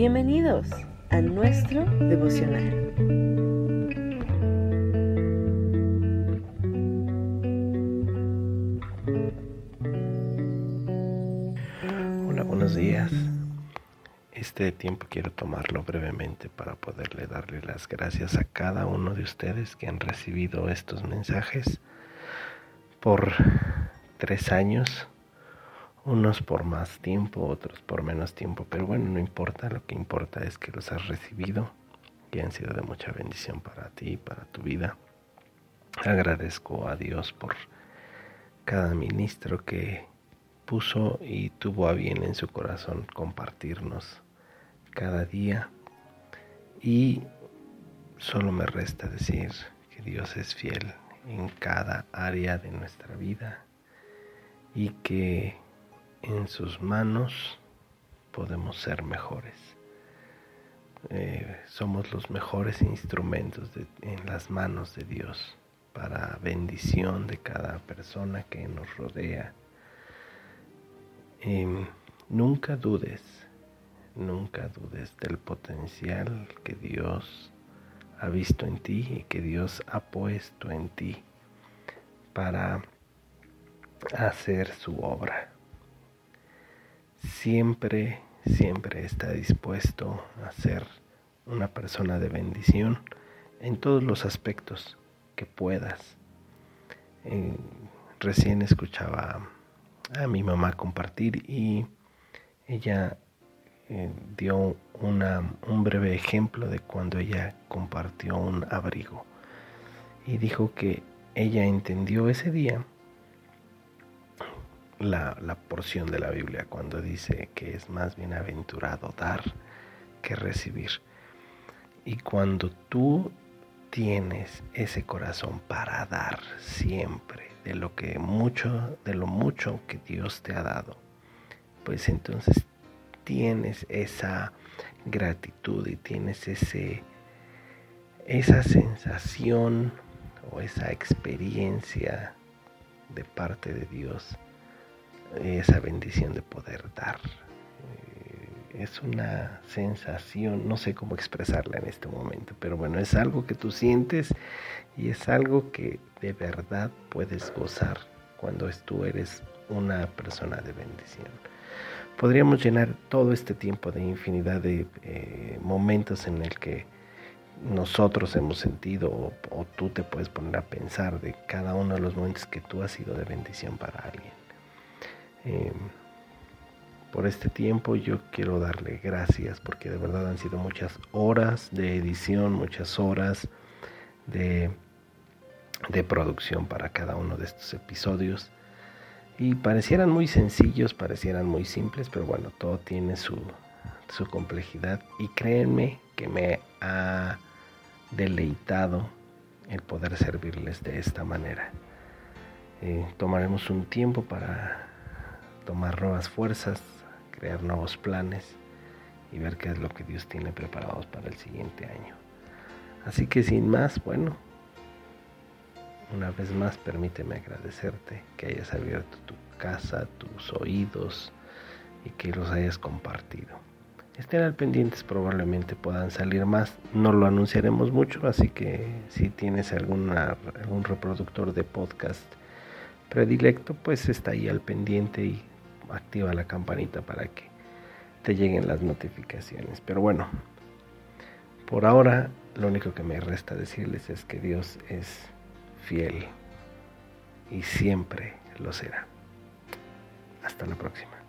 Bienvenidos a nuestro devocional. Hola, buenos días. Este tiempo quiero tomarlo brevemente para poderle darle las gracias a cada uno de ustedes que han recibido estos mensajes por tres años unos por más tiempo, otros por menos tiempo, pero bueno, no importa, lo que importa es que los has recibido, que han sido de mucha bendición para ti, para tu vida. Agradezco a Dios por cada ministro que puso y tuvo a bien en su corazón compartirnos cada día y solo me resta decir que Dios es fiel en cada área de nuestra vida y que en sus manos podemos ser mejores. Eh, somos los mejores instrumentos en las manos de Dios para bendición de cada persona que nos rodea. Nunca dudes, nunca dudes del potencial que Dios ha visto en ti y que Dios ha puesto en ti para hacer su obra siempre, siempre está dispuesto a ser una persona de bendición en todos los aspectos que puedas. Eh, recién escuchaba a mi mamá compartir y ella eh, dio un breve ejemplo de cuando ella compartió un abrigo y dijo que ella entendió ese día la, porción de la Biblia cuando dice que es más bienaventurado dar que recibir. Y cuando tú tienes ese corazón para dar siempre de lo que mucho, de lo mucho que Dios te ha dado, pues entonces tienes esa gratitud y tienes ese esa sensación o esa experiencia de parte de Dios esa bendición de poder dar. Eh, es una sensación, no sé cómo expresarla en este momento, pero bueno, es algo que tú sientes y es algo que de verdad puedes gozar cuando tú eres una persona de bendición. Podríamos llenar todo este tiempo de infinidad de eh, momentos en el que nosotros hemos sentido o, o, tú te puedes poner a pensar de cada uno de los momentos que tú has sido de bendición para alguien. Em, por este tiempo yo quiero darle gracias porque de verdad han sido muchas horas de edición, muchas horas de, de producción para cada uno de estos episodios. Y parecieran muy sencillos, parecieran muy simples, pero bueno, todo tiene su, su complejidad. Y créanme que me ha deleitado el poder servirles de esta manera. Eh, tomaremos un tiempo para tomar nuevas fuerzas, crear nuevos planes y ver qué es lo que Dios tiene preparados para el siguiente año. Así que sin más, bueno, una vez más permíteme agradecerte que hayas abierto tu casa, tus oídos y que los hayas compartido. Estén al pendientes, probablemente puedan salir más. No lo anunciaremos mucho, así que si tienes alguna, algún reproductor de podcast predilecto, pues está ahí al pendiente y activa la campanita para que te lleguen las notificaciones. Pero bueno, por ahora lo único que me resta decirles es que Dios es fiel y siempre lo será. Hasta la próxima.